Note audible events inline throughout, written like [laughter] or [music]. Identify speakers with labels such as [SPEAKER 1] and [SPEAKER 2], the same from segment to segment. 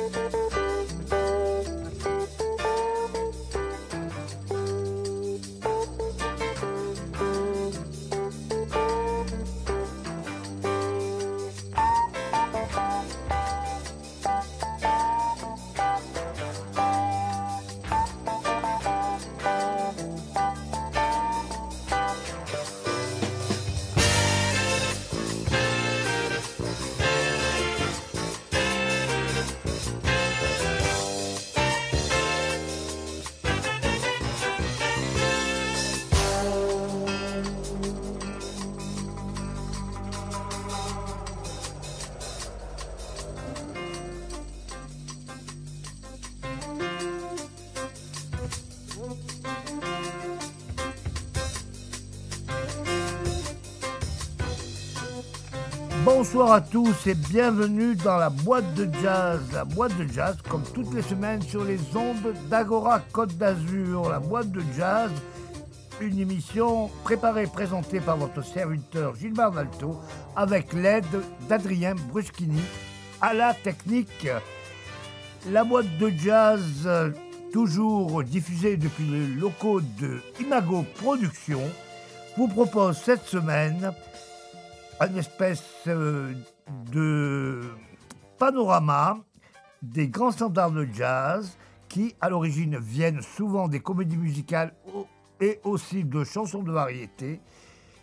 [SPEAKER 1] Música Bonsoir à tous et bienvenue dans la boîte de jazz. La boîte de jazz, comme toutes les semaines sur les ondes d'Agora Côte d'Azur. La boîte de jazz, une émission préparée et présentée par votre serviteur Gilbert Dalto avec l'aide d'Adrien Bruschini à la technique. La boîte de jazz, toujours diffusée depuis les locaux de Imago Productions, vous propose cette semaine une espèce euh, de panorama des grands standards de jazz qui, à l'origine, viennent souvent des comédies musicales et aussi de chansons de variété.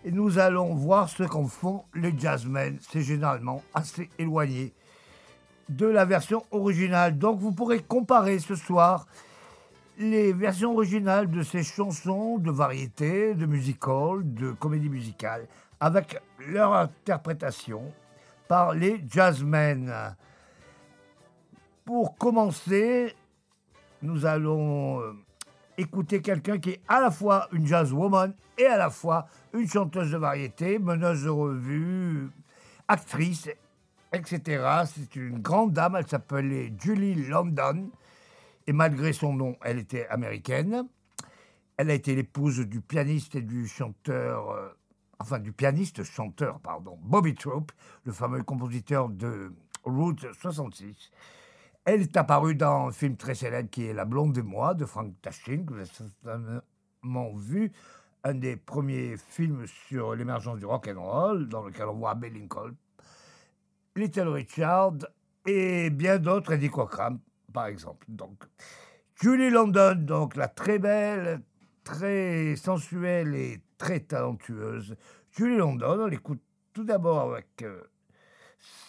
[SPEAKER 1] Et nous allons voir ce qu'en font les jazzmen. C'est généralement assez éloigné de la version originale. Donc vous pourrez comparer ce soir les versions originales de ces chansons de variété, de musical, de comédie musicale, avec leur interprétation par les jazzmen. Pour commencer, nous allons euh, écouter quelqu'un qui est à la fois une jazzwoman et à la fois une chanteuse de variété, meneuse de revue, actrice, etc. C'est une grande dame, elle s'appelait Julie London, et malgré son nom, elle était américaine. Elle a été l'épouse du pianiste et du chanteur euh, enfin du pianiste chanteur, pardon, Bobby Troop, le fameux compositeur de Route 66. Elle est apparue dans un film très célèbre qui est La blonde et moi de Frank Tashin, que vous avez certainement vu, un des premiers films sur l'émergence du rock and roll, dans lequel on voit Bill Lincoln, Little Richard et bien d'autres, Eddie Cochran, par exemple. Donc, Julie London, donc la très belle, très sensuelle et très talentueuse. Julie London, on l'écoute tout d'abord avec euh,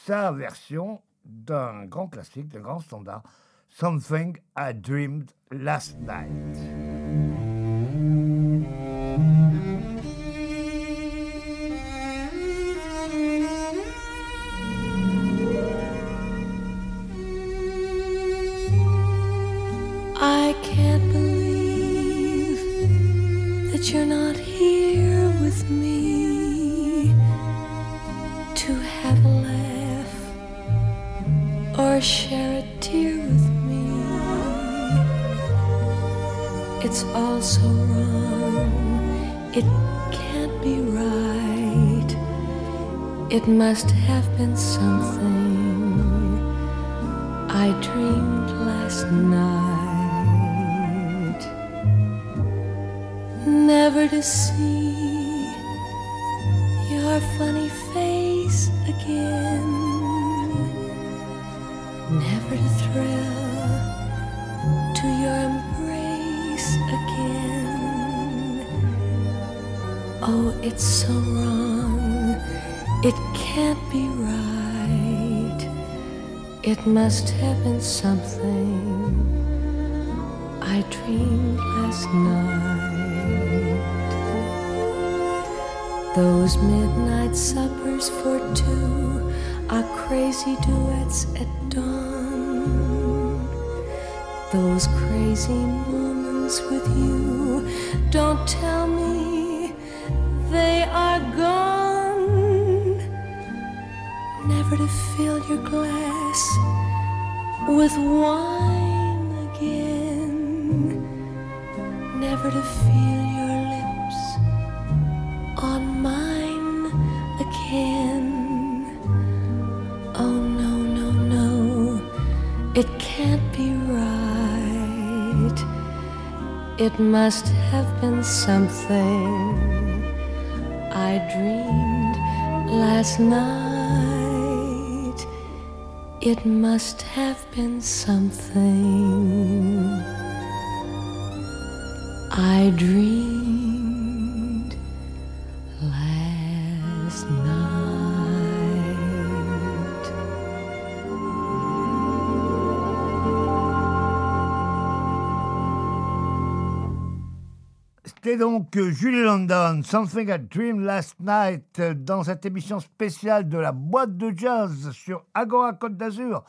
[SPEAKER 1] sa version d'un grand classique, d'un grand standard, Something I Dreamed Last Night.
[SPEAKER 2] You're not here with me to have a laugh or share a tear with me. It's all so wrong, it can't be right. It must have been something I dreamed last night. Never to see your funny face again, never to thrill to your embrace again. Oh, it's so wrong, it can't be right. It must have been something I dreamed last night. Those midnight suppers for two are crazy duets at dawn. Those crazy moments with you, don't tell me It must have been something I dreamed last night. It must have been something I dreamed
[SPEAKER 1] donc euh, Julie London, Something I Dreamed Last Night, euh, dans cette émission spéciale de la boîte de jazz sur Agora Côte d'Azur.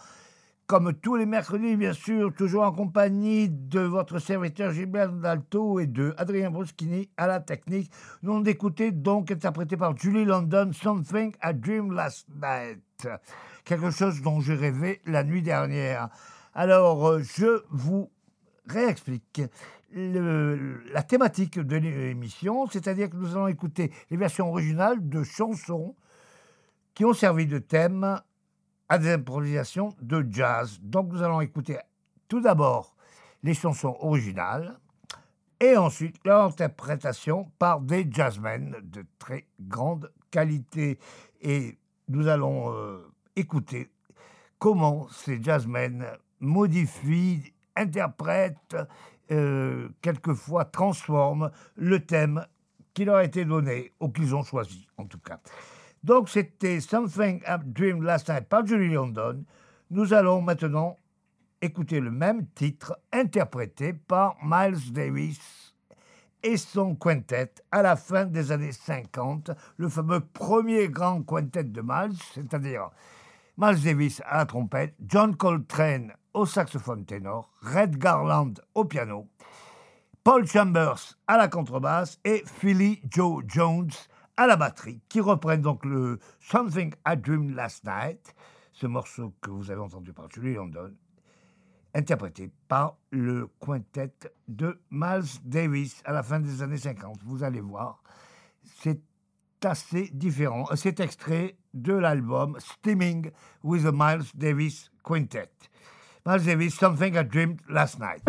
[SPEAKER 1] Comme tous les mercredis, bien sûr, toujours en compagnie de votre serviteur Gilbert Dalto et de Adrien Bruschini à la technique. Nous allons d'écouter donc interprété par Julie London, Something I Dreamed Last Night. Quelque chose dont j'ai rêvé la nuit dernière. Alors, euh, je vous réexplique la thématique de l'émission, c'est-à-dire que nous allons écouter les versions originales de chansons qui ont servi de thème à des improvisations de jazz. Donc nous allons écouter tout d'abord les chansons originales et ensuite leur interprétation par des jazzmen de très grande qualité. Et nous allons euh, écouter comment ces jazzmen modifient, interprètent, euh, quelquefois transforment le thème qui leur a été donné ou qu'ils ont choisi en tout cas. Donc c'était Something I Dreamed Last Night par Julie London. Nous allons maintenant écouter le même titre interprété par Miles Davis et son quintet à la fin des années 50, le fameux premier grand quintet de Miles, c'est-à-dire Miles Davis à la trompette, John Coltrane au saxophone ténor, Red Garland au piano, Paul Chambers à la contrebasse et Philly Joe Jones à la batterie, qui reprennent donc le Something I Dreamed Last Night, ce morceau que vous avez entendu par Julie London, interprété par le quintet de Miles Davis à la fin des années 50. Vous allez voir, c'est assez différent. C'est extrait de l'album Steaming with the Miles Davis Quintet. Miles Davis, Something I Dreamed Last Night.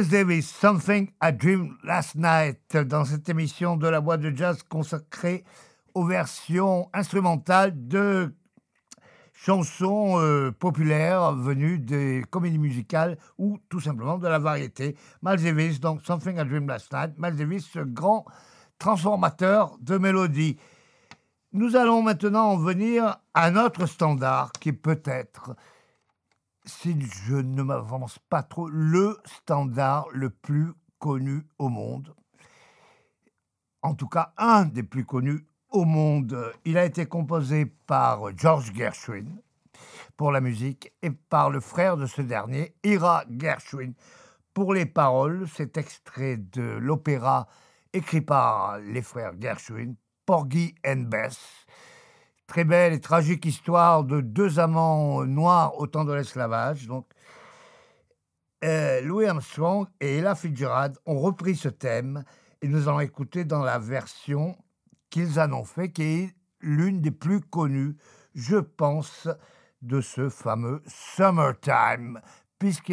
[SPEAKER 1] Miles Davis, Something I Dreamed Last Night, dans cette émission de la boîte de jazz consacrée aux versions instrumentales de chansons euh, populaires venues des comédies musicales ou tout simplement de la variété. Miles Davis, donc Something I Dreamed Last Night. Miles Davis, ce grand transformateur de mélodie. Nous allons maintenant en venir à notre standard qui est peut-être si je ne m'avance pas trop, le standard le plus connu au monde. En tout cas, un des plus connus au monde. Il a été composé par George Gershwin pour la musique et par le frère de ce dernier, Ira Gershwin, pour les paroles. C'est extrait de l'opéra écrit par les frères Gershwin, Porgy and Bess, très belle et tragique histoire de deux amants noirs au temps de l'esclavage. Donc, euh, Louis Armstrong et Ella Fitzgerald ont repris ce thème et nous allons écouter dans la version qu'ils en ont fait, qui est l'une des plus connues, je pense, de ce fameux Summertime, puisque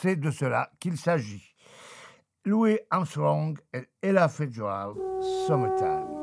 [SPEAKER 1] c'est de cela qu'il s'agit. Louis Armstrong et Ella Fitzgerald, Summertime.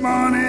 [SPEAKER 1] morning.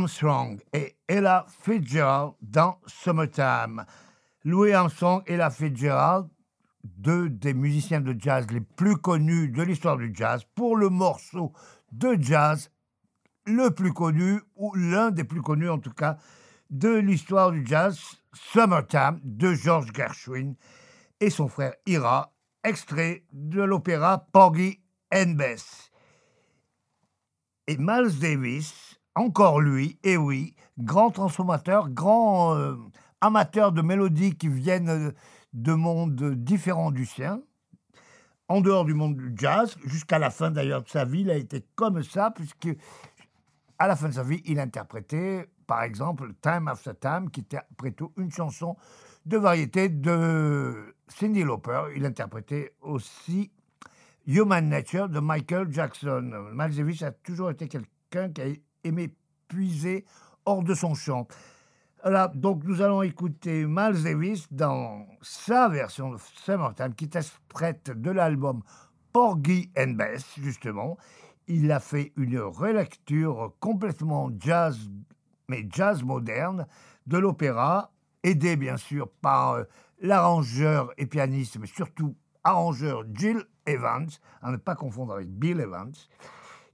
[SPEAKER 1] Armstrong et Ella Fitzgerald dans Summertime. Louis Armstrong et Ella Fitzgerald, deux des musiciens de jazz les plus connus de l'histoire du jazz, pour le morceau de jazz le plus connu, ou l'un des plus connus en tout cas, de l'histoire du jazz, Summertime, de George Gershwin et son frère Ira, extrait de l'opéra Porgy and Bess. Et Miles Davis, encore lui, et oui, grand transformateur, grand euh, amateur de mélodies qui viennent de mondes différents du sien, en dehors du monde du jazz, jusqu'à la fin d'ailleurs de sa vie, il a été comme ça, puisque à la fin de sa vie, il interprétait, par exemple, Time After Time, qui était après tout une chanson de variété de Cyndi Lauper. Il interprétait aussi Human Nature de Michael Jackson. Miles a toujours été quelqu'un qui a aimé puiser hors de son champ. Voilà, donc nous allons écouter Miles Davis dans sa version de Summertime qui interprète de l'album Porgy and Bess, justement. Il a fait une relecture complètement jazz, mais jazz moderne, de l'opéra, aidé bien sûr par euh, l'arrangeur et pianiste, mais surtout arrangeur Jill Evans, à ne pas confondre avec Bill Evans.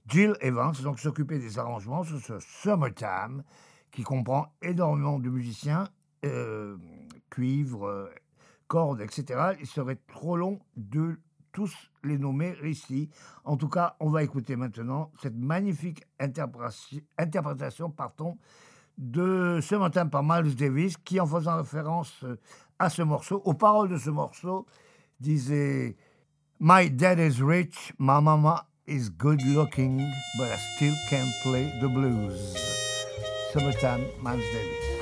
[SPEAKER 1] Jill Evans, donc s'occuper des arrangements sur ce Summertime, qui comprend énormément de musiciens, euh, cuivre, euh, cordes, etc. Il serait trop long de tous les nommer ici. En tout cas, on va écouter maintenant cette magnifique interprétation, pardon, de Summertime par Miles Davis, qui, en faisant référence euh, à ce morceau, aux paroles de ce morceau, disait My dad is rich, my mama is good looking, but I still can't play the blues. Summertime, Miles Davis.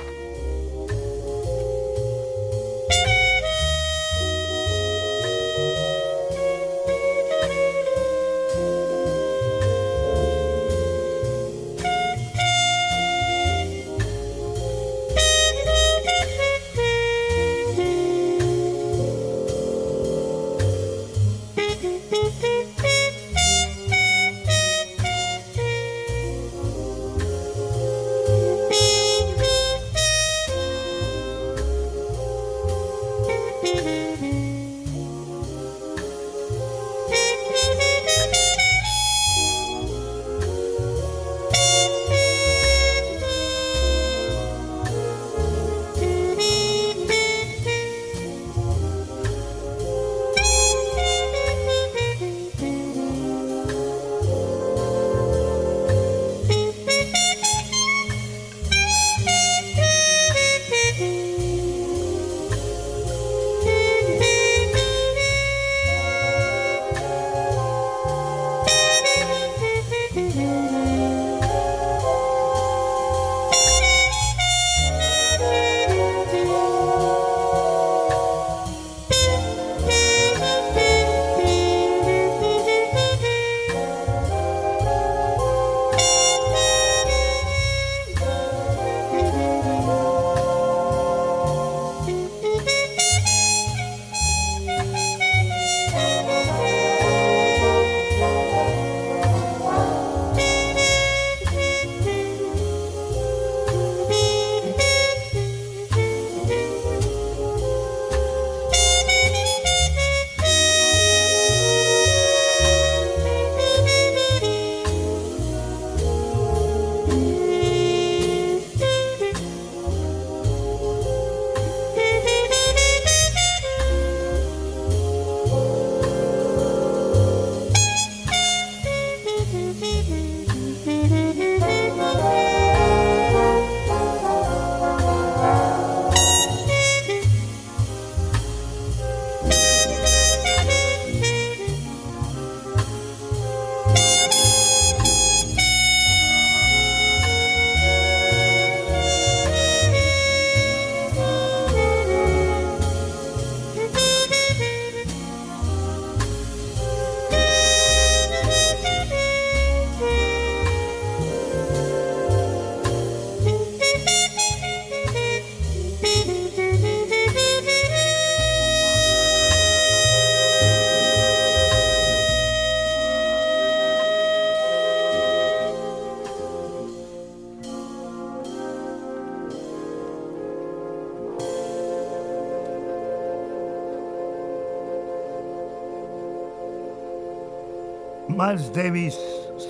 [SPEAKER 1] Miles Davis,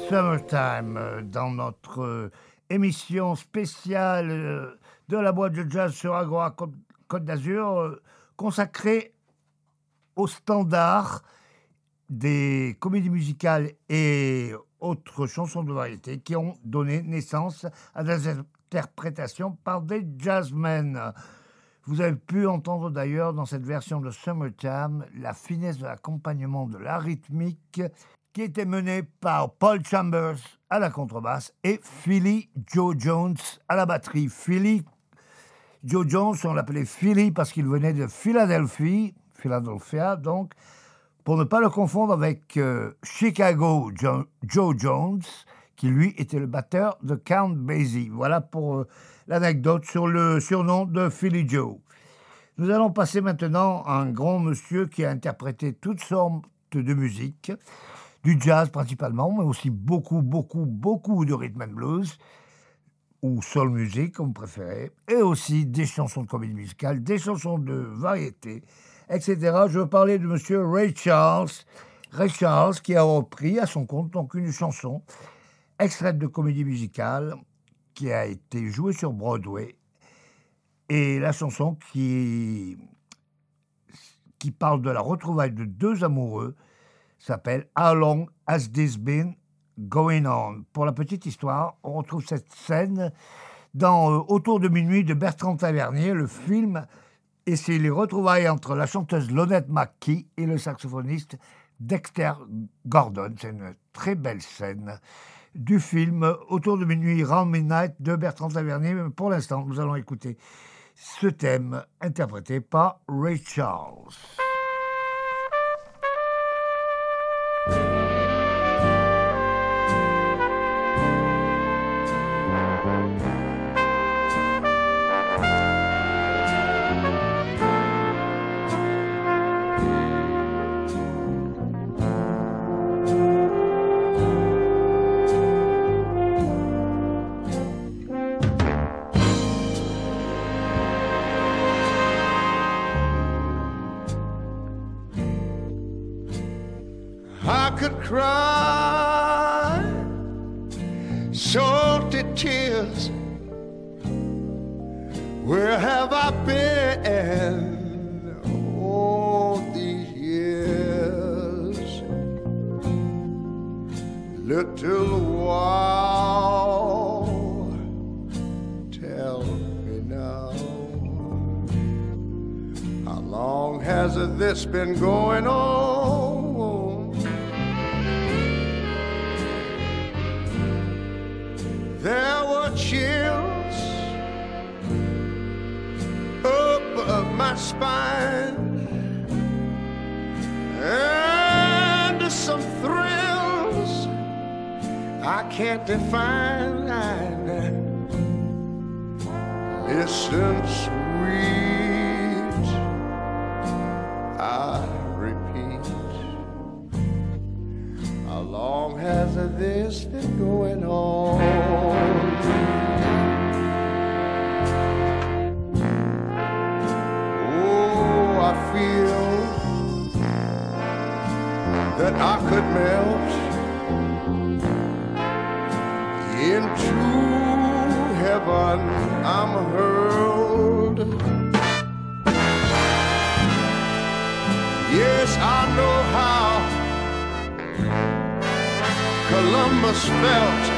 [SPEAKER 1] Summertime, euh, dans notre euh, émission spéciale euh, de la boîte de jazz sur Agora Côte d'Azur, consacrée aux standards des comédies musicales et autres chansons de variété qui ont donné naissance à des interprétations par des jazzmen. Vous avez pu entendre d'ailleurs dans cette version de Summertime la finesse de l'accompagnement de la rythmique qui était menée par Paul Chambers à la contrebasse et Philly Joe Jones à la batterie. Philly Joe Jones, on l'appelait Philly parce qu'il venait de Philadelphie, Philadelphia donc, pour ne pas le confondre avec euh, Chicago Jo- Joe Jones, qui lui était le batteur de Count Basie. Voilà pour euh, l'anecdote sur le surnom de Philly Joe. Nous allons passer maintenant à un grand monsieur qui a interprété toutes sortes de musique, du jazz principalement, mais aussi beaucoup, beaucoup, beaucoup de rhythm and blues, ou soul music, comme vous préférez, et aussi des chansons de comédie musicale, des chansons de variété, etc. Je veux parler de monsieur Ray Charles. Ray Charles qui a repris à son compte donc une chanson extraite de comédie musicale qui a été jouée sur Broadway et la chanson qui, qui parle de la retrouvaille de deux amoureux s'appelle How Long Has This Been Going On Pour la petite histoire, on retrouve cette scène dans euh, Autour de minuit de Bertrand Tavernier, le film, et c'est les retrouvailles entre la chanteuse Lonette McKee et le saxophoniste Dexter Gordon. C'est une très belle scène du film Autour de minuit, Round Midnight de Bertrand Tavernier. Pour l'instant, nous allons écouter ce thème interprété par Ray Charles.
[SPEAKER 3] Chills up up my spine, and some thrills I can't define. Listen, sweet, I repeat. How long has this been going that I could melt into heaven. I'm hurled. Yes, I know how Columbus felt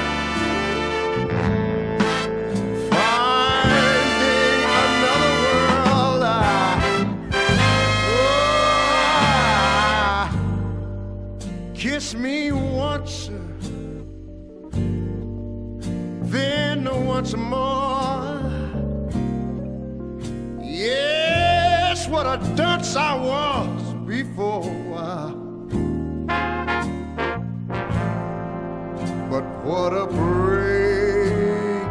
[SPEAKER 3] kiss me once, then once more. Yes, what a dunce I was before. But what a break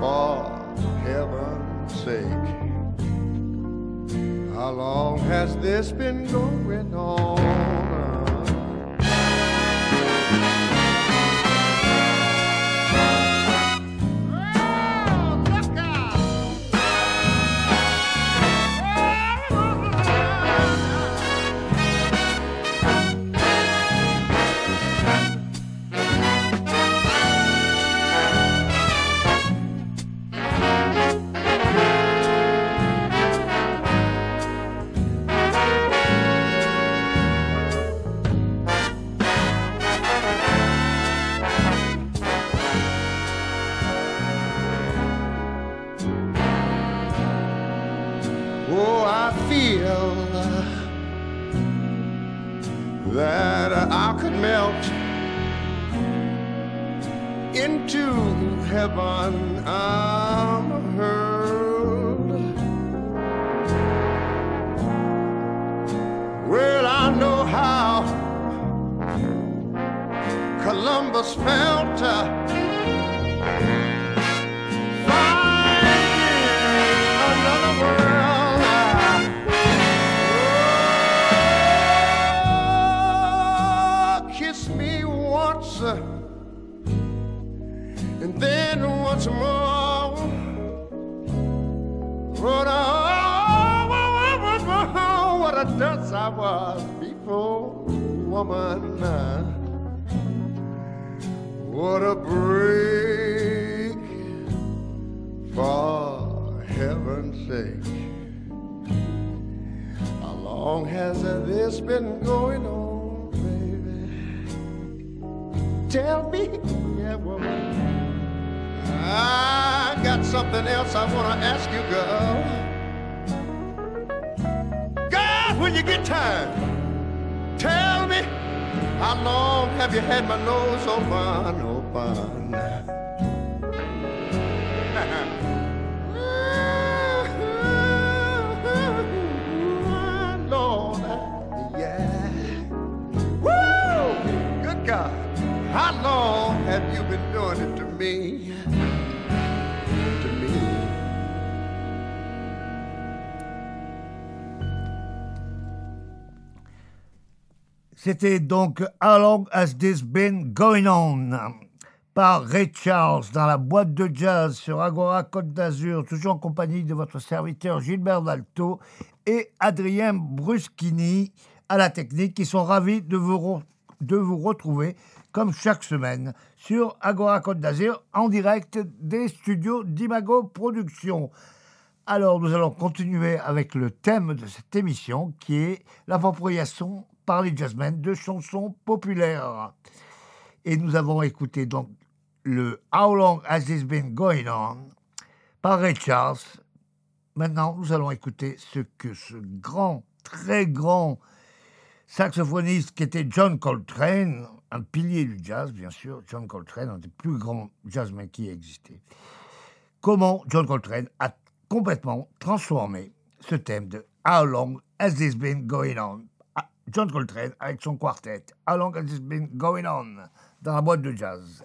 [SPEAKER 3] for heaven's sake. How long has this been going something else I want to ask you, girl. God, when you get time, tell me how long have you had my nose open, open? [laughs] Lord. How long have you been doing it to me?
[SPEAKER 1] C'était donc How Long Has This Been Going On par Ray Charles dans la boîte de jazz sur Agora Côte d'Azur, toujours en compagnie de votre serviteur Gilbert Dalto et Adrien Bruschini à la technique qui sont ravis de vous, de vous retrouver comme chaque semaine sur Agora Côte d'Azur en direct des studios d'Imago Productions. Alors, nous allons continuer avec le thème de cette émission qui est l'appropriation par les jazzmen de chansons populaires. Et nous avons écouté donc le How Long Has This Been Going On par Ray. Maintenant, nous allons écouter ce que ce grand, très grand saxophoniste qui était John Coltrane, un pilier du jazz, bien sûr, John Coltrane, un des plus grands jazzmen qui ait existé comment John Coltrane a complètement transformé ce thème de How Long Has This Been Going On John Coltrane avec son quartet How Long Has This Been Going On dans la boîte de jazz.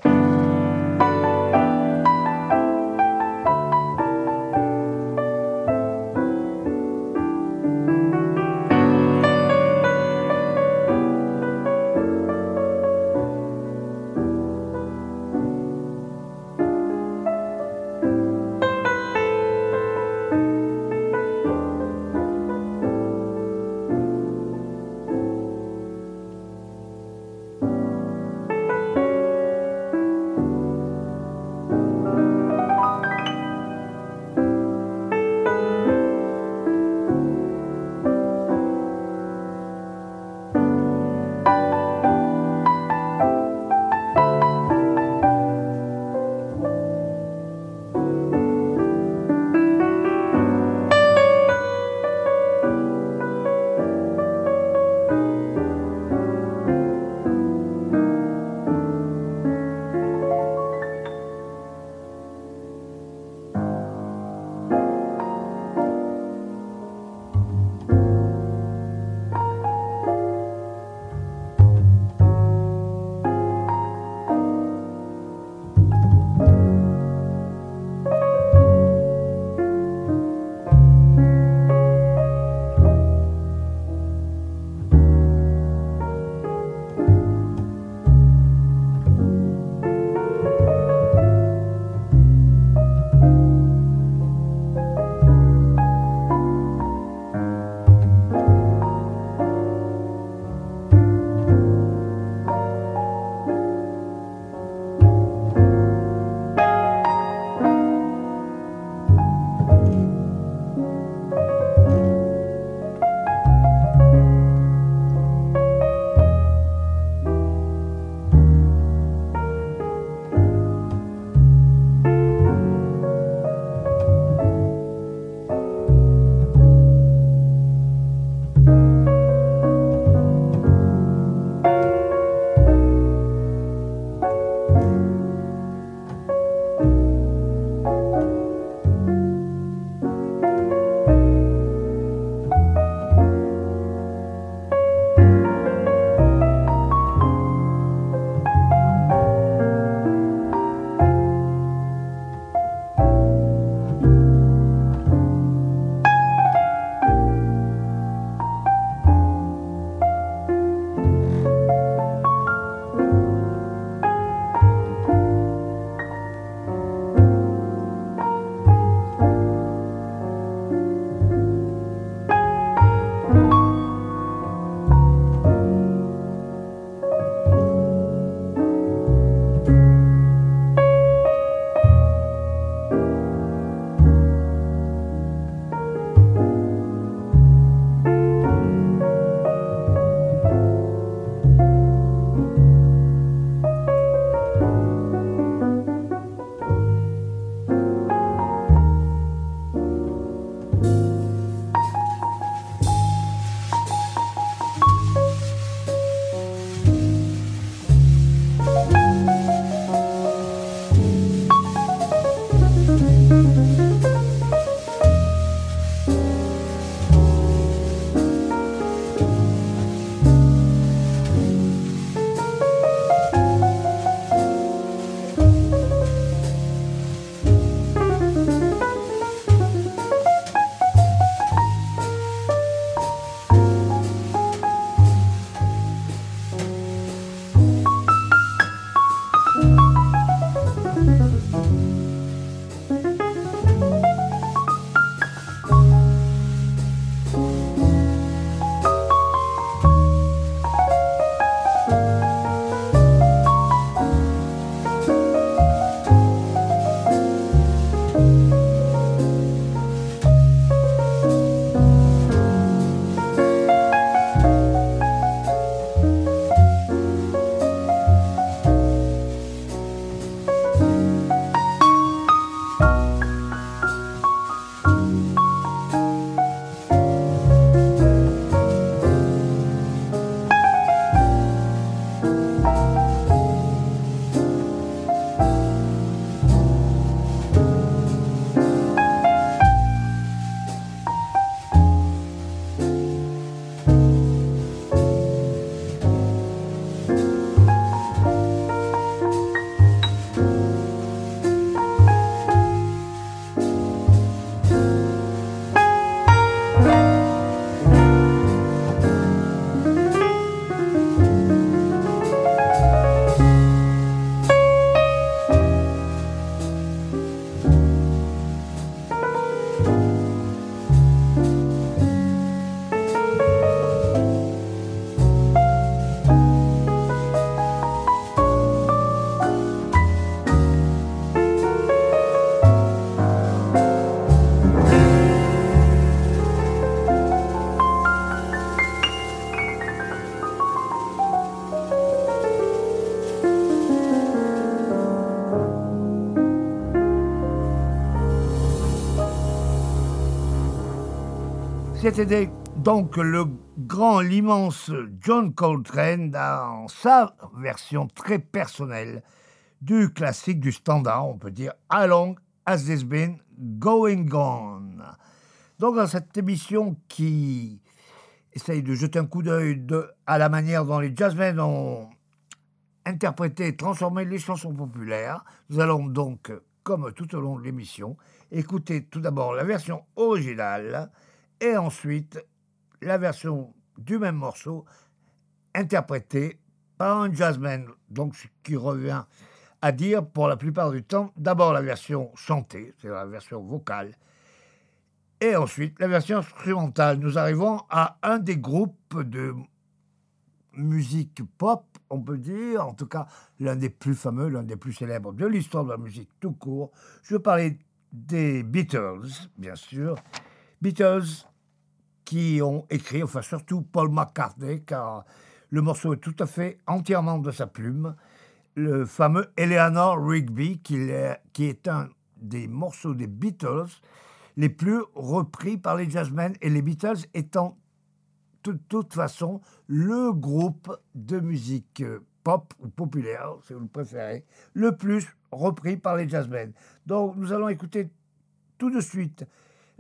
[SPEAKER 1] C'était donc le grand, l'immense John Coltrane dans sa version très personnelle du classique, du standard, on peut dire, How long has this been going on. Donc dans cette émission qui essaye de jeter un coup d'œil à la manière dont les jazzmen ont interprété et transformé les chansons populaires, nous allons donc, comme tout au long de l'émission, écouter tout d'abord la version originale et ensuite la version du même morceau interprétée par un jazzman. Donc, ce qui revient à dire pour la plupart du temps, d'abord la version chantée, c'est la version vocale, et ensuite la version instrumentale. Nous arrivons à un des groupes de musique pop, on peut dire, en tout cas l'un des plus fameux, l'un des plus célèbres de l'histoire de la musique tout court. Je parler des Beatles, bien sûr. Beatles qui ont écrit, enfin surtout Paul McCartney, car le morceau est tout à fait entièrement de sa plume, le fameux Eleanor Rigby, qui est, un des morceaux des Beatles les plus repris par les jazzmen, et les Beatles étant de toute façon le groupe de musique pop ou populaire, si vous le préférez, le plus repris par les jazzmen. Donc nous allons écouter tout de suite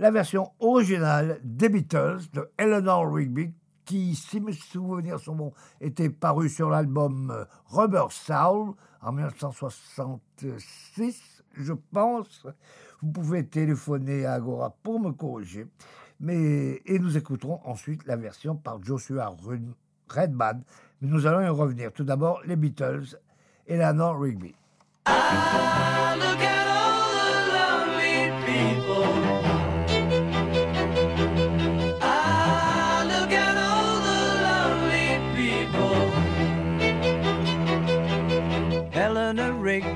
[SPEAKER 1] la version originale des Beatles de Eleanor Rigby, qui, si mes souvenirs sont bons, était paru sur l'album euh, Rubber Soul en 1966, je pense. Vous pouvez téléphoner à Agora pour me corriger. Mais, et nous écouterons ensuite la version par Joshua Redman. Mais nous allons y revenir. Tout d'abord, les Beatles, Eleanor Rigby.
[SPEAKER 4] At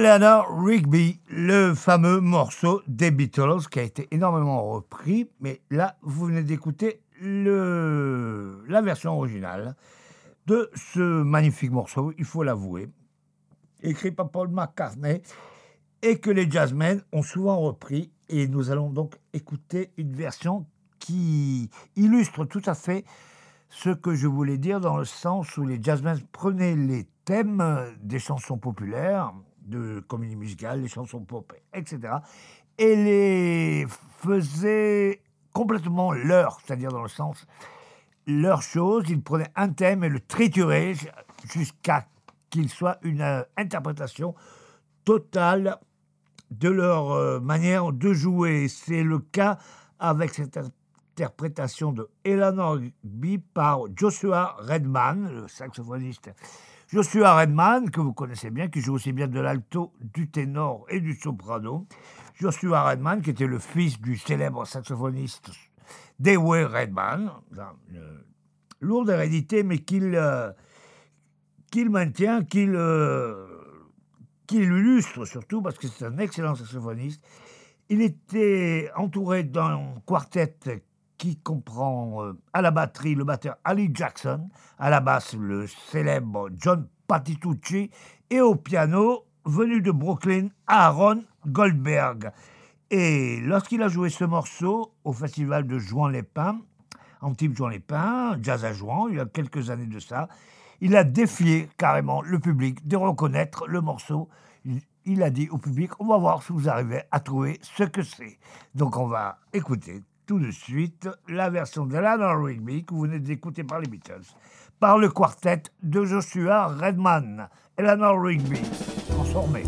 [SPEAKER 1] Eleanor Rigby, le fameux morceau des Beatles qui a été énormément repris, mais là, vous venez d'écouter la version originale de ce magnifique morceau, il faut l'avouer, écrit par Paul McCartney et que les jazzmen ont souvent repris. Et nous allons donc écouter une version qui illustre tout à fait ce que je voulais dire dans le sens où les jazzmen prenaient les thèmes des chansons populaires, de comédie musicale, les chansons pop, etc., et les faisaient complètement leur, c'est-à-dire dans le sens leur chose, ils prenaient un thème et le trituraient jusqu'à qu'il soit une euh, interprétation totale de leur euh, manière de jouer. C'est le cas avec cette interprétation de Eleanor Rigby par Joshua Redman, le saxophoniste Joshua Redman, que vous connaissez bien, qui joue aussi bien de l'alto, du ténor et du soprano. Joshua Redman, qui était le fils du célèbre saxophoniste Dewey Redman, une lourde hérédité, mais qu'il euh, maintient, qu'il euh, illustre surtout, parce que c'est un excellent saxophoniste. Il était entouré d'un quartet qui comprend euh, à la batterie le batteur Ali Jackson, à la basse le célèbre John Patitucci et au piano, venu de Brooklyn, Aaron Goldberg. Et lorsqu'il a joué ce morceau au festival de Jouan-les-Pins, en type Jouan-les-Pins, jazz à Jouan, il y a quelques années de ça, il a défié carrément le public de reconnaître le morceau. Il a dit au public, on va voir si vous arrivez à trouver ce que c'est. Donc on va écouter tout de suite la version Eleanor Rigby que vous venez d'écouter par les Beatles, par le quartet de Joshua Redman. Eleanor Rigby, transformée.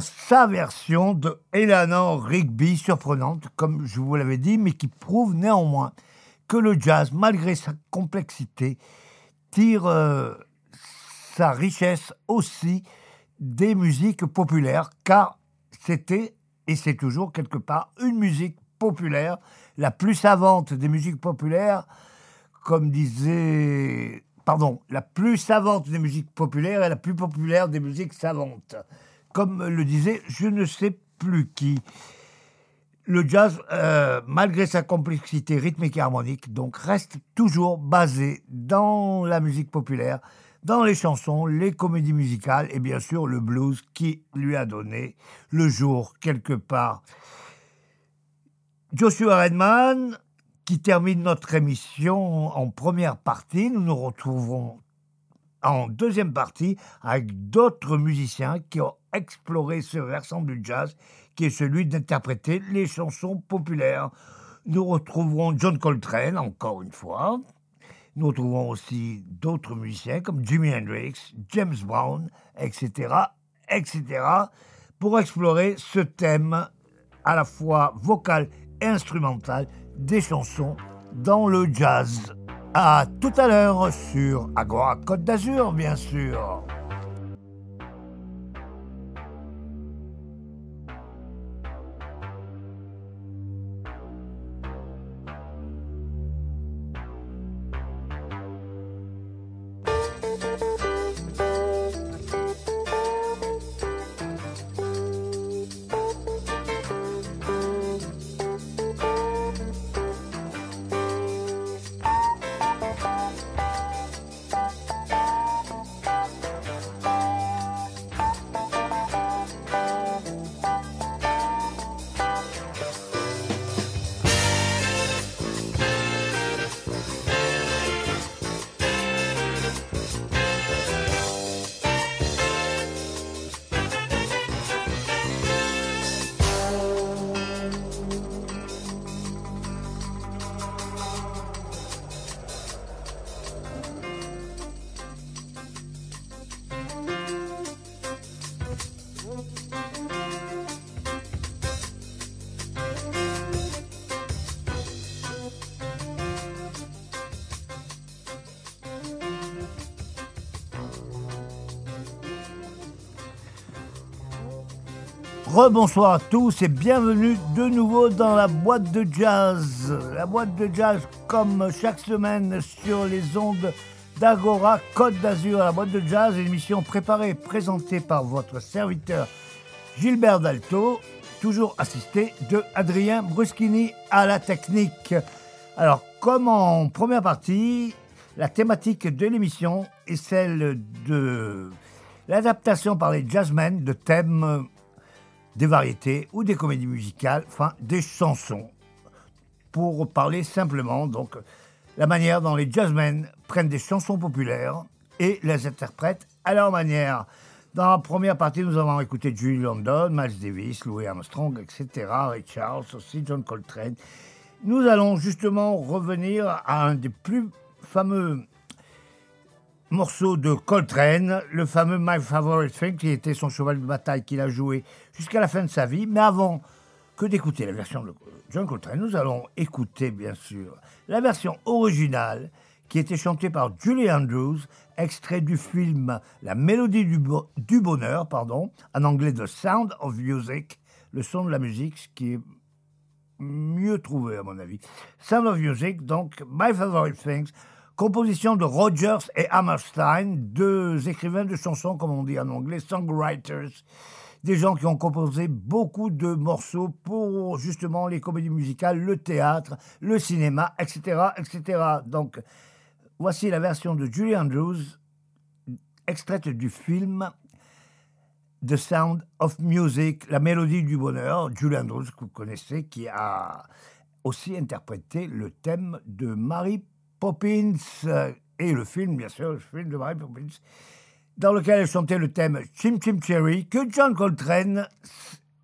[SPEAKER 1] Sa version de Eleanor Rigby, surprenante, comme je vous l'avais dit, mais qui prouve néanmoins que le jazz, malgré sa complexité, tire euh, sa richesse aussi des musiques populaires, car c'était et c'est toujours quelque part une musique populaire, la plus savante des musiques populaires, comme disait pardon, la plus savante des musiques populaires et la plus populaire des musiques savantes. Comme le disait je ne sais plus qui. Le jazz, euh, malgré sa complexité rythmique et harmonique, donc reste toujours basé dans la musique populaire, dans les chansons, les comédies musicales et bien sûr le blues qui lui a donné le jour quelque part. Joshua Redman, qui termine notre émission en première partie. Nous nous retrouvons en deuxième partie avec d'autres musiciens qui ont exploré ce versant du jazz qui est celui d'interpréter les chansons populaires. Nous retrouverons John Coltrane encore une fois. Nous retrouvons aussi d'autres musiciens comme Jimi Hendrix, James Brown, etc., etc., pour explorer ce thème à la fois vocal et instrumental des chansons dans le jazz. À tout à l'heure sur Agora Côte d'Azur, bien sûr. Rebonsoir à tous et bienvenue de nouveau dans la boîte de jazz. La boîte de jazz comme chaque semaine sur les ondes d'Agora Côte d'Azur. La boîte de jazz, une émission préparée et présentée par votre serviteur Gilbert Dalto, toujours assisté de Adrien Bruschini à la technique. Alors, comme en première partie, la thématique de l'émission est celle de l'adaptation par les jazzmen de thèmes des variétés ou des comédies musicales, enfin des chansons. Pour parler simplement, donc, la manière dont les jazzmen prennent des chansons populaires et les interprètent à leur manière. Dans la première partie, nous avons écouté Julie London, Miles Davis, Louis Armstrong, etc., Ray Charles, aussi John Coltrane. Nous allons justement revenir à un des plus fameux morceau de Coltrane, le fameux My Favorite Thing, qui était son cheval de bataille qu'il a joué jusqu'à la fin de sa vie. Mais avant que d'écouter la version de John Coltrane, nous allons écouter, bien sûr, la version originale qui était chantée par Julie Andrews, extrait du film La Mélodie du, Bonheur, pardon, en anglais The Sound of Music, le son de la musique, ce qui est mieux trouvé à mon avis. Sound of Music, donc My Favorite Things, Composition de Rogers et Hammerstein, deux écrivains de chansons, comme on dit en anglais, songwriters, des gens qui ont composé beaucoup de morceaux pour justement les comédies musicales, le théâtre, le cinéma, etc., etc. Donc, voici la version de Julie Andrews, extraite du film The Sound of Music, la mélodie du bonheur, Julie Andrews, que vous connaissez, qui a aussi interprété le thème de Marie Poppins euh, et le film, bien sûr, le film de Mary Poppins, dans lequel elle chantait le thème Chim Chim Cherry, que John Coltrane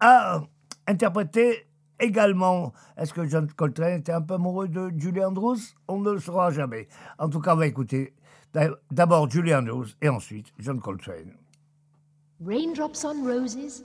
[SPEAKER 1] a interprété également. Est-ce que John Coltrane était un peu amoureux de Julie Andrews? On ne le saura jamais. En tout cas, on va écouter d'abord Julie Andrews et ensuite John Coltrane.
[SPEAKER 5] Raindrops on roses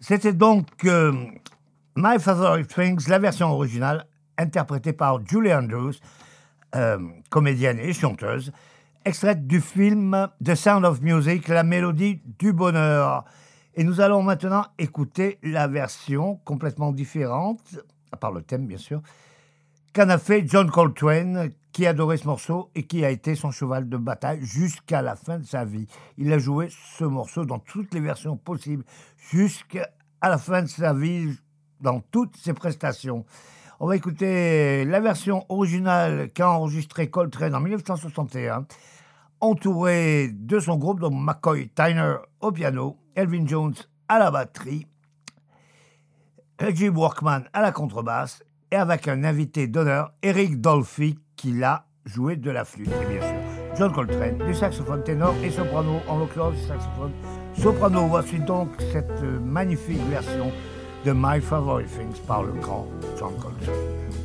[SPEAKER 1] C'était donc euh, My Favorite Things, la version originale, interprétée par Julie Andrews, euh, comédienne et chanteuse, extraite du film The Sound of Music, la mélodie du bonheur. Et nous allons maintenant écouter la version complètement différente, à part le thème bien sûr, qu'en a fait John Coltrane, qui adorait ce morceau et qui a été son cheval de bataille jusqu'à la fin de sa vie. Il a joué ce morceau dans toutes les versions possibles, jusqu'à la fin de sa vie, dans toutes ses prestations. On va écouter la version originale qu'a enregistré Coltrane en 1961, entouré de son groupe, donc McCoy Tyner au piano, Elvin Jones à la batterie, Reggie Workman à la contrebasse et avec un invité d'honneur, Eric Dolphy, qui l'a joué de la flûte, et bien sûr. John Coltrane, du saxophone ténor et soprano, en l'occurrence du saxophone soprano. Voici donc cette euh, magnifique version de My Favorite Things par le grand John Coltrane.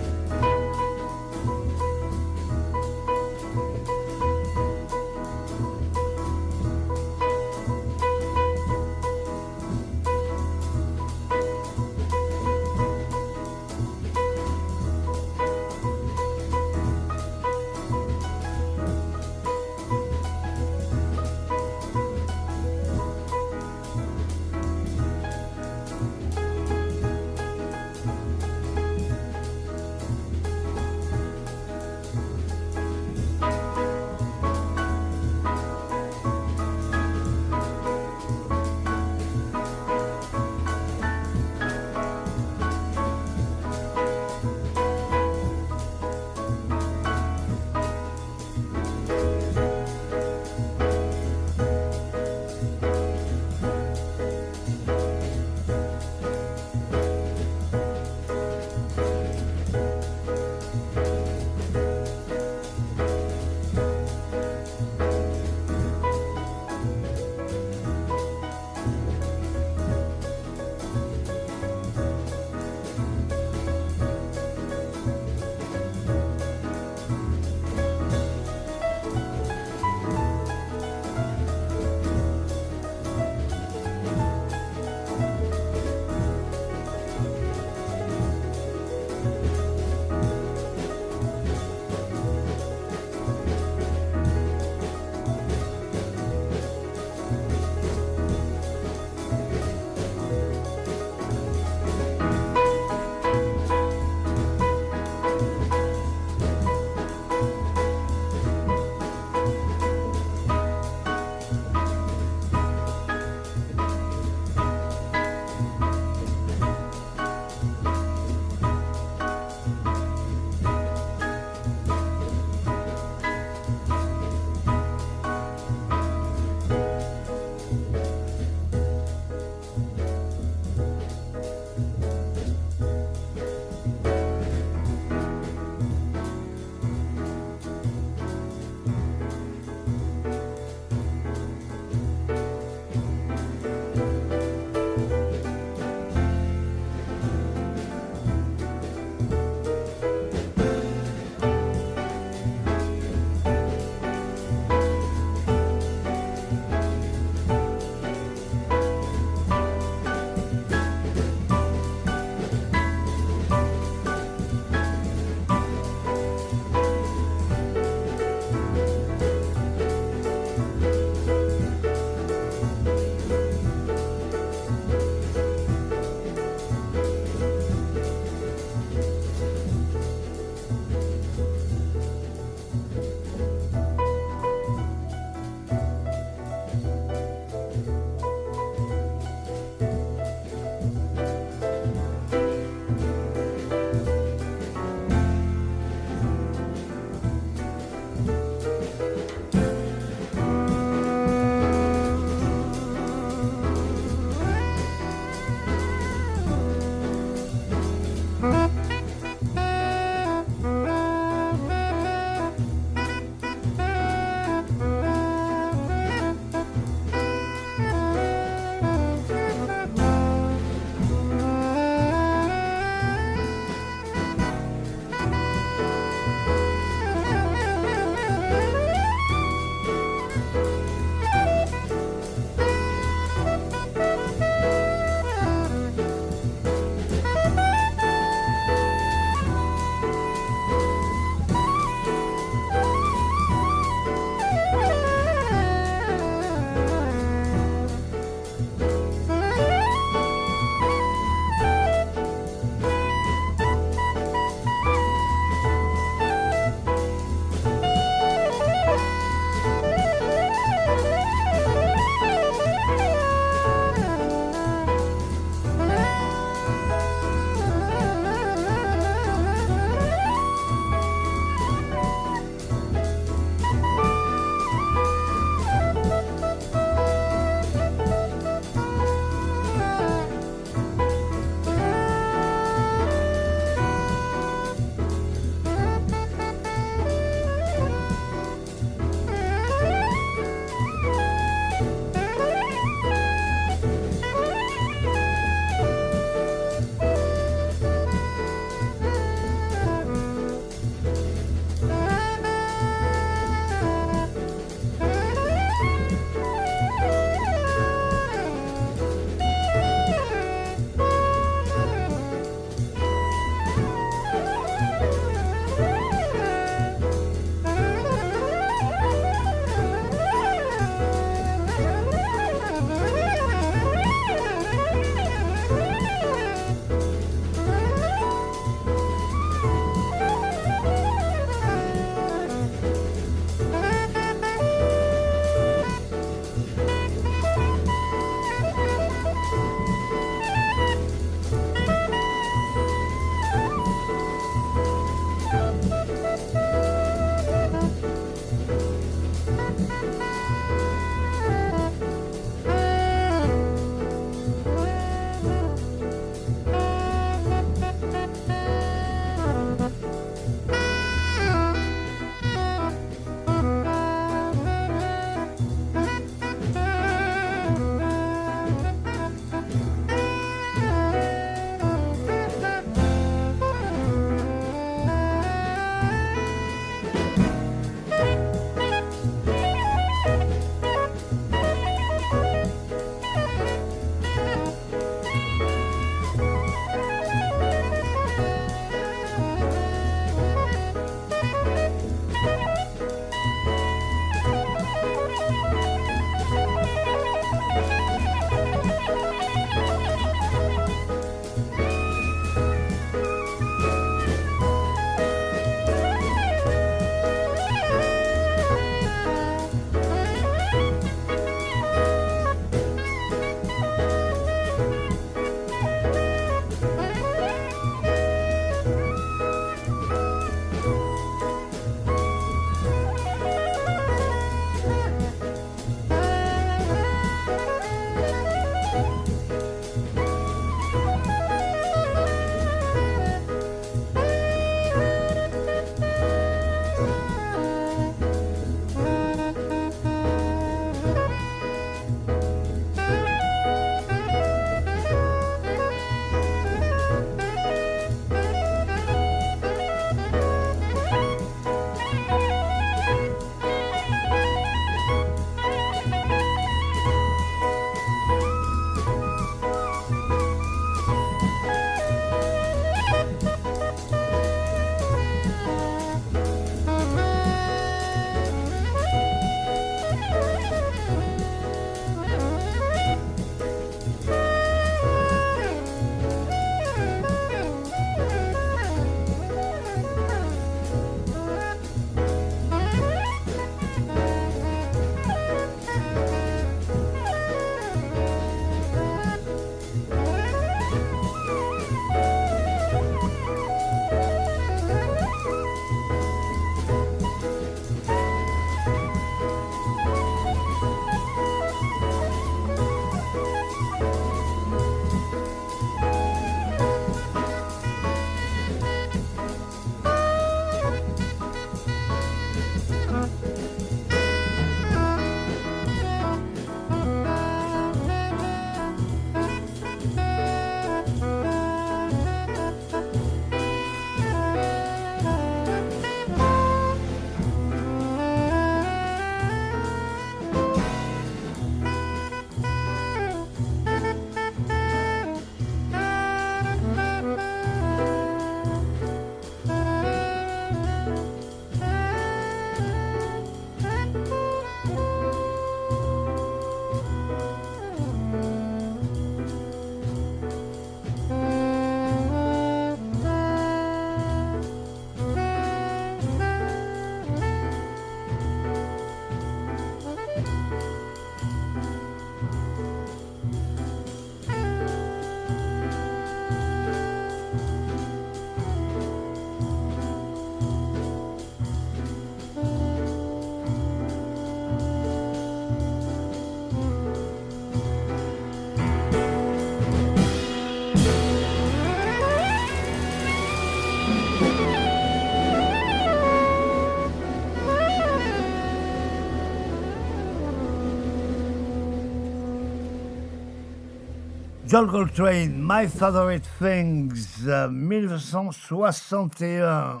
[SPEAKER 1] Coltrane, My Favorite Things, euh, 1961.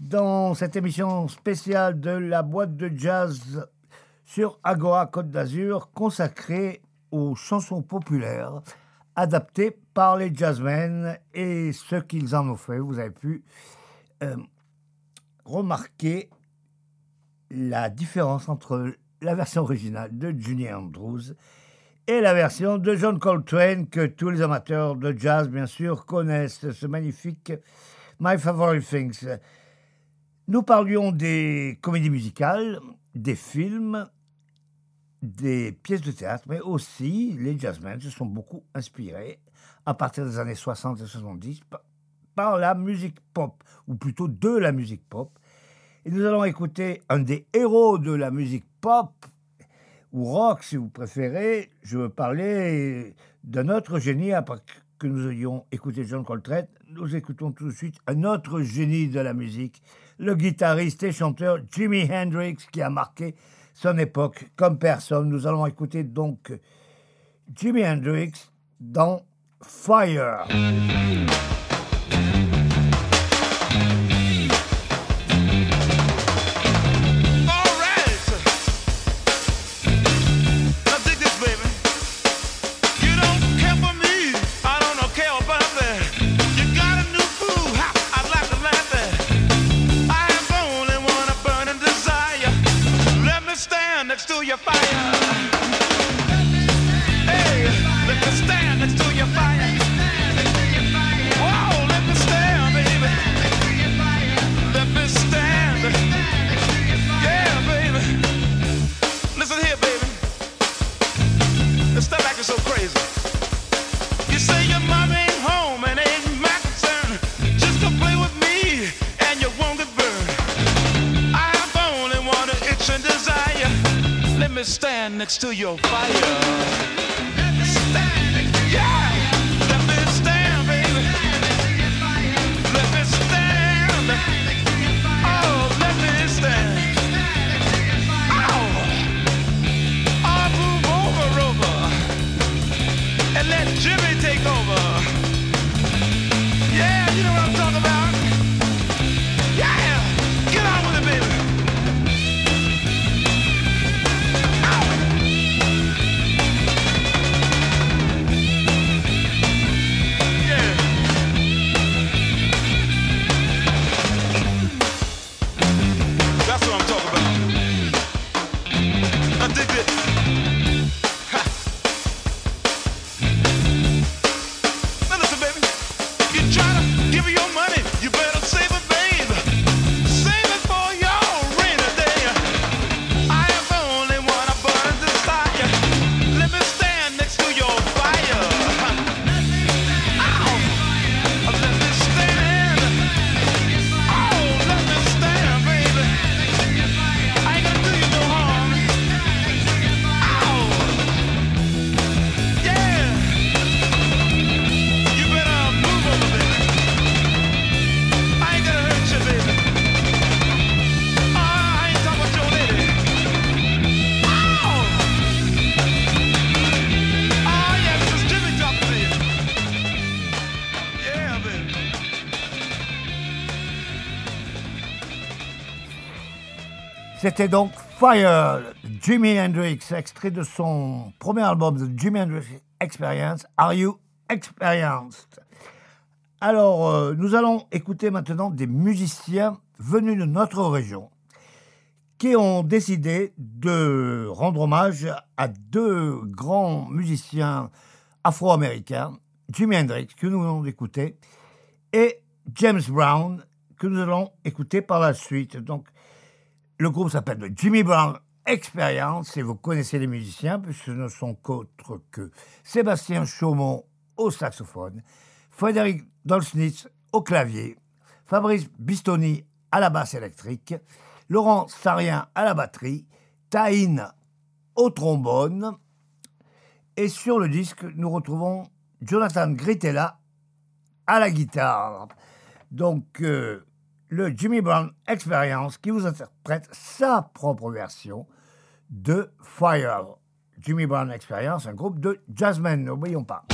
[SPEAKER 1] Dans cette émission spéciale de la boîte de jazz sur Agora Côte d'Azur, consacrée aux chansons populaires adaptées par les jazzmen et ce qu'ils en ont fait. Vous avez pu euh, remarquer la différence entre la version originale de Juni Andrews et la version de John Coltrane que tous les amateurs de jazz, bien sûr, connaissent, ce magnifique My Favorite Things. Nous parlions des comédies musicales, des films, des pièces de théâtre, mais aussi les jazzmen se sont beaucoup inspirés à partir des années 60 et 70 par, la musique pop, ou plutôt de la musique pop. Et nous allons écouter un des héros de la musique pop, ou rock si vous préférez. Je veux parler d'un autre génie après que nous ayons écouté John Coltrane. Nous écoutons tout de suite un autre génie de la musique, le guitariste et chanteur Jimi Hendrix, qui a marqué son époque comme personne. Nous allons écouter donc Jimi Hendrix dans Fire. C'était donc Fire, Jimi Hendrix, extrait de son premier album, The Jimi Hendrix Experience. Are You Experienced? Alors, euh, nous allons écouter maintenant des musiciens venus de notre région qui ont décidé de rendre hommage à deux grands musiciens afro-américains, Jimi Hendrix, que nous allons écouter, et James Brown, que nous allons écouter par la suite. Donc, le groupe s'appelle le Jimmy Brown Experience et vous connaissez les musiciens puisque ce ne sont qu'autres que Sébastien Chaumont au saxophone, Frédéric Dolsnitz au clavier, Fabrice Bistoni à la basse électrique, Laurent Sarien à la batterie, Taïn au trombone et sur le disque nous retrouvons Jonathan Gritella à la guitare. Donc euh, le Jimmy Brown Experience qui vous interprète sa propre version de Fire. Jimmy Brown Experience, un groupe de jazzmen, n'oublions pas.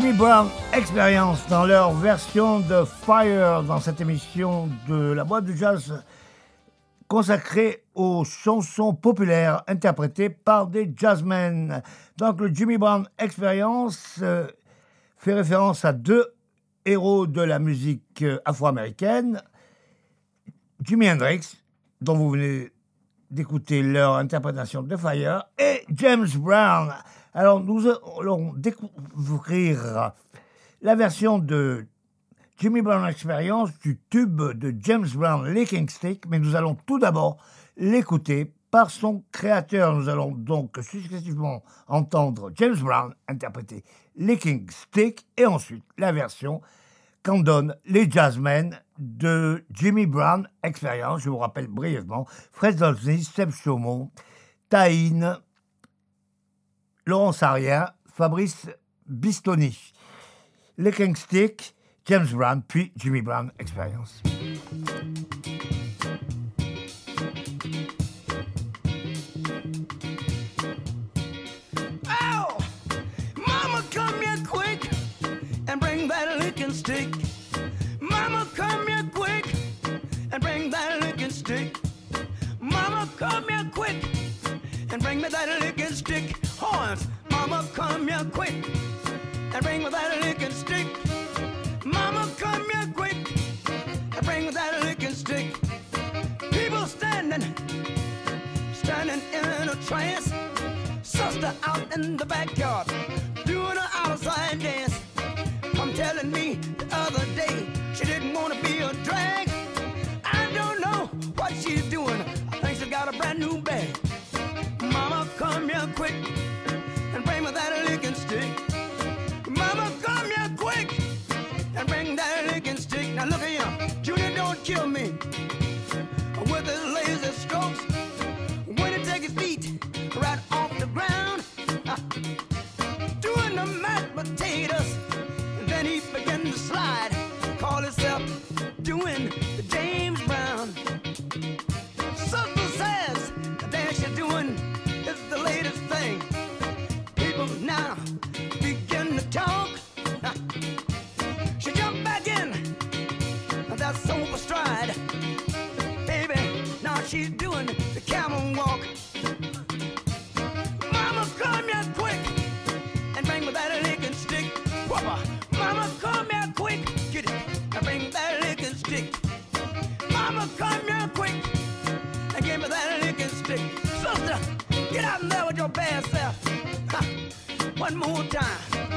[SPEAKER 1] Jimmy Brown Experience dans leur version de Fire dans cette émission de la boîte de jazz consacrée aux chansons populaires interprétées par des jazzmen. Donc le Jimmy Brown Experience euh, fait référence à deux héros de la musique euh, afro-américaine, Jimi Hendrix, dont vous venez d'écouter leur interprétation de Fire, et James Brown. Alors nous allons découvrir la version de Jimmy Brown Experience du tube de James Brown Licking Stick, mais nous allons tout d'abord l'écouter par son créateur. Nous allons donc successivement entendre James Brown interpréter Licking Stick et ensuite la version qu'en donnent les jazzmen de Jimmy Brown Experience. Je vous rappelle brièvement Fred Dolce, Seb Chaumont, Taïn, Laurence Aria, Fabrice Bistoni. Licking Stick, James Brown, puis Jimmy Brown Experience.
[SPEAKER 4] Mama, come here quick and bring that licking stick. Mama, come here quick and bring that licking stick. Mama, come here quick and bring me that licking stick. Horns, Mama, come here quick and bring me that licking stick. Mama, come here quick and bring me that licking stick. People standing, standing in a trance. Sister out in the backyard doing an outside dance. Come telling me the other day she didn't want to be a drag. I don't know what she's doing. I think she's got a brand new bag. Mama, come here quick and bring me that licking stick. Mama, come here quick and bring that licking stick. Now look at here, Junior, don't kill me yourself. Ha. One more time.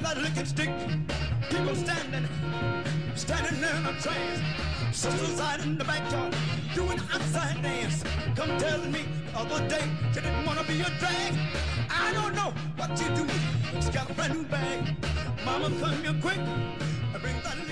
[SPEAKER 4] with that licking stick. People
[SPEAKER 6] standing, standing in the trains. Sisters out in the backyard, doing outside dance. Come telling me the other day she didn't wanna be a drag. I don't know what you do. She's got a brand new bag. Mama, come here quick. Bring that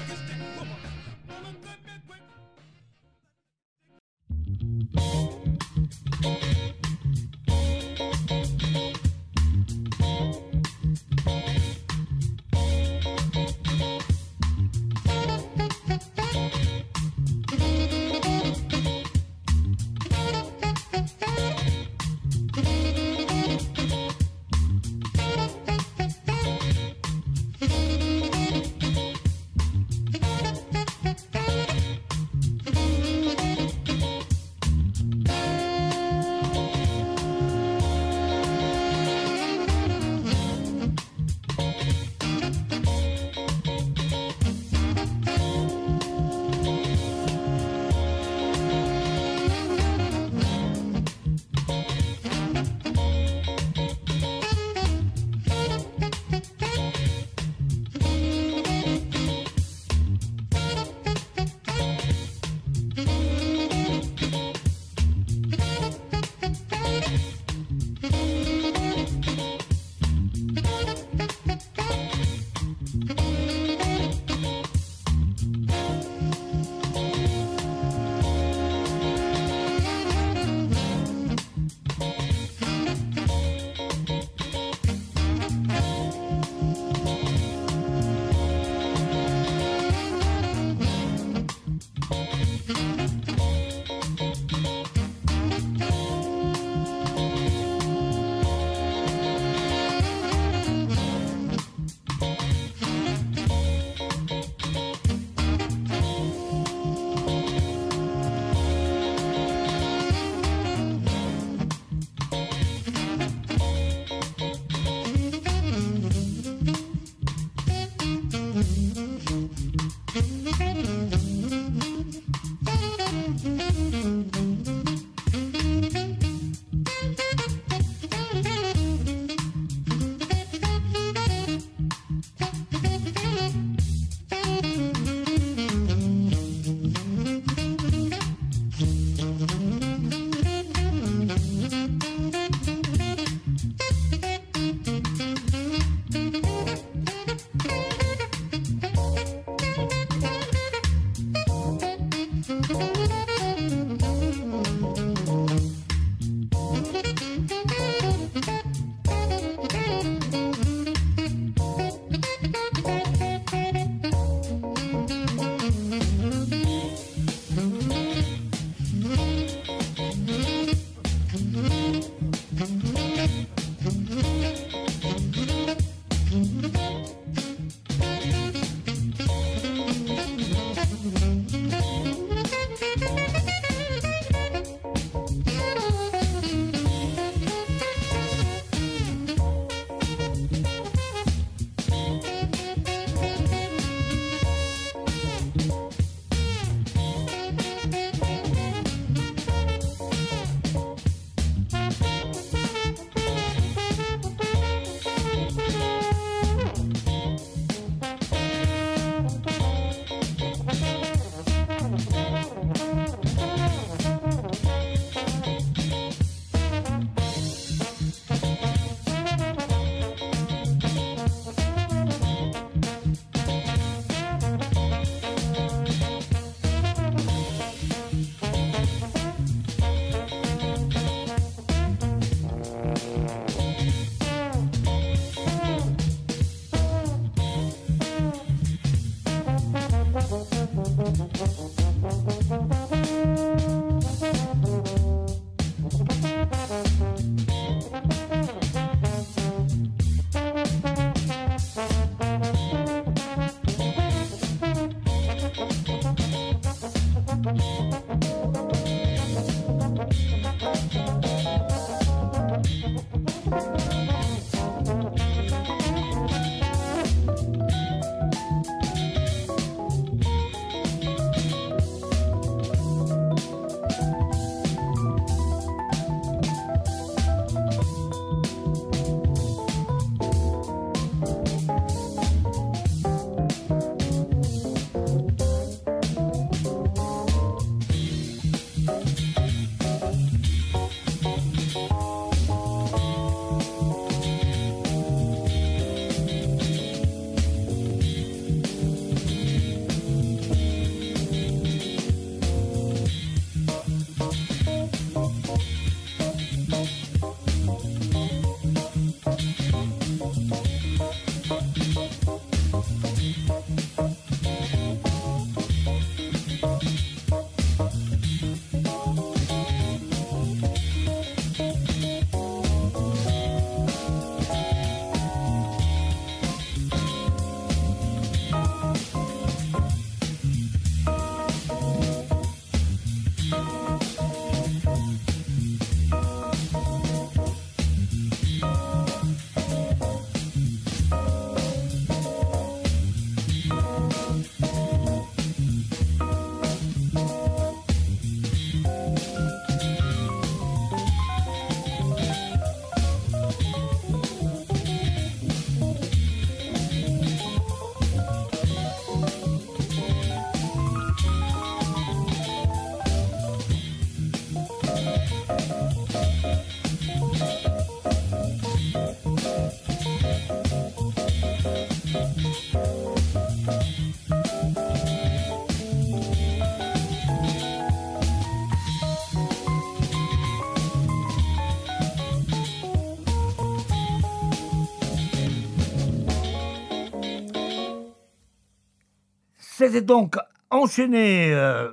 [SPEAKER 1] C'était donc enchaîné euh,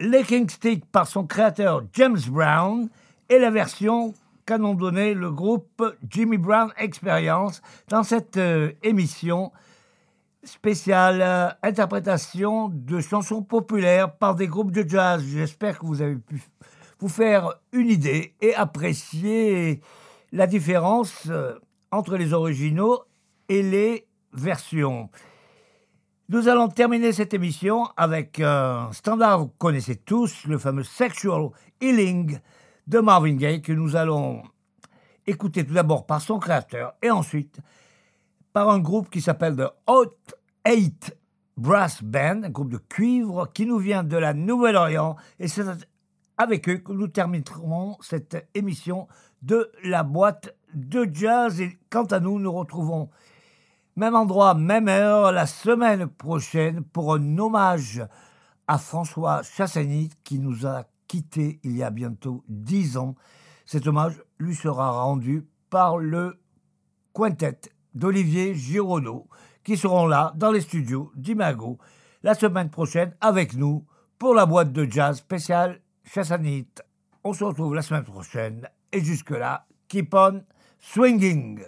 [SPEAKER 7] Licking Stick par son créateur James Brown et la version qu'a donné le groupe Jimmy Brown Experience dans cette euh, émission spéciale euh, interprétation de chansons populaires par des groupes de jazz. J'espère que vous avez pu vous faire une idée et apprécier la différence euh, entre les originaux et les versions. Nous allons terminer cette émission avec un standard que vous connaissez tous, le fameux Sexual Healing de Marvin Gaye, que nous allons écouter tout d'abord par son créateur et ensuite par un groupe qui s'appelle The Hot Eight Brass Band, un groupe de cuivre qui nous vient de la Nouvelle-Orient. Et c'est avec eux que nous terminerons cette émission de la boîte de jazz. Et quant à nous, nous retrouvons même endroit, même heure, la semaine prochaine pour un hommage à François Chassagnit qui nous a quittés il y a bientôt dix ans. Cet hommage lui sera rendu par le quintet d'Olivier Giraudot qui seront là dans les studios d'Imago la semaine prochaine avec nous pour la boîte de jazz spéciale Chassanit. On se retrouve la semaine prochaine et jusque-là, keep on swinging.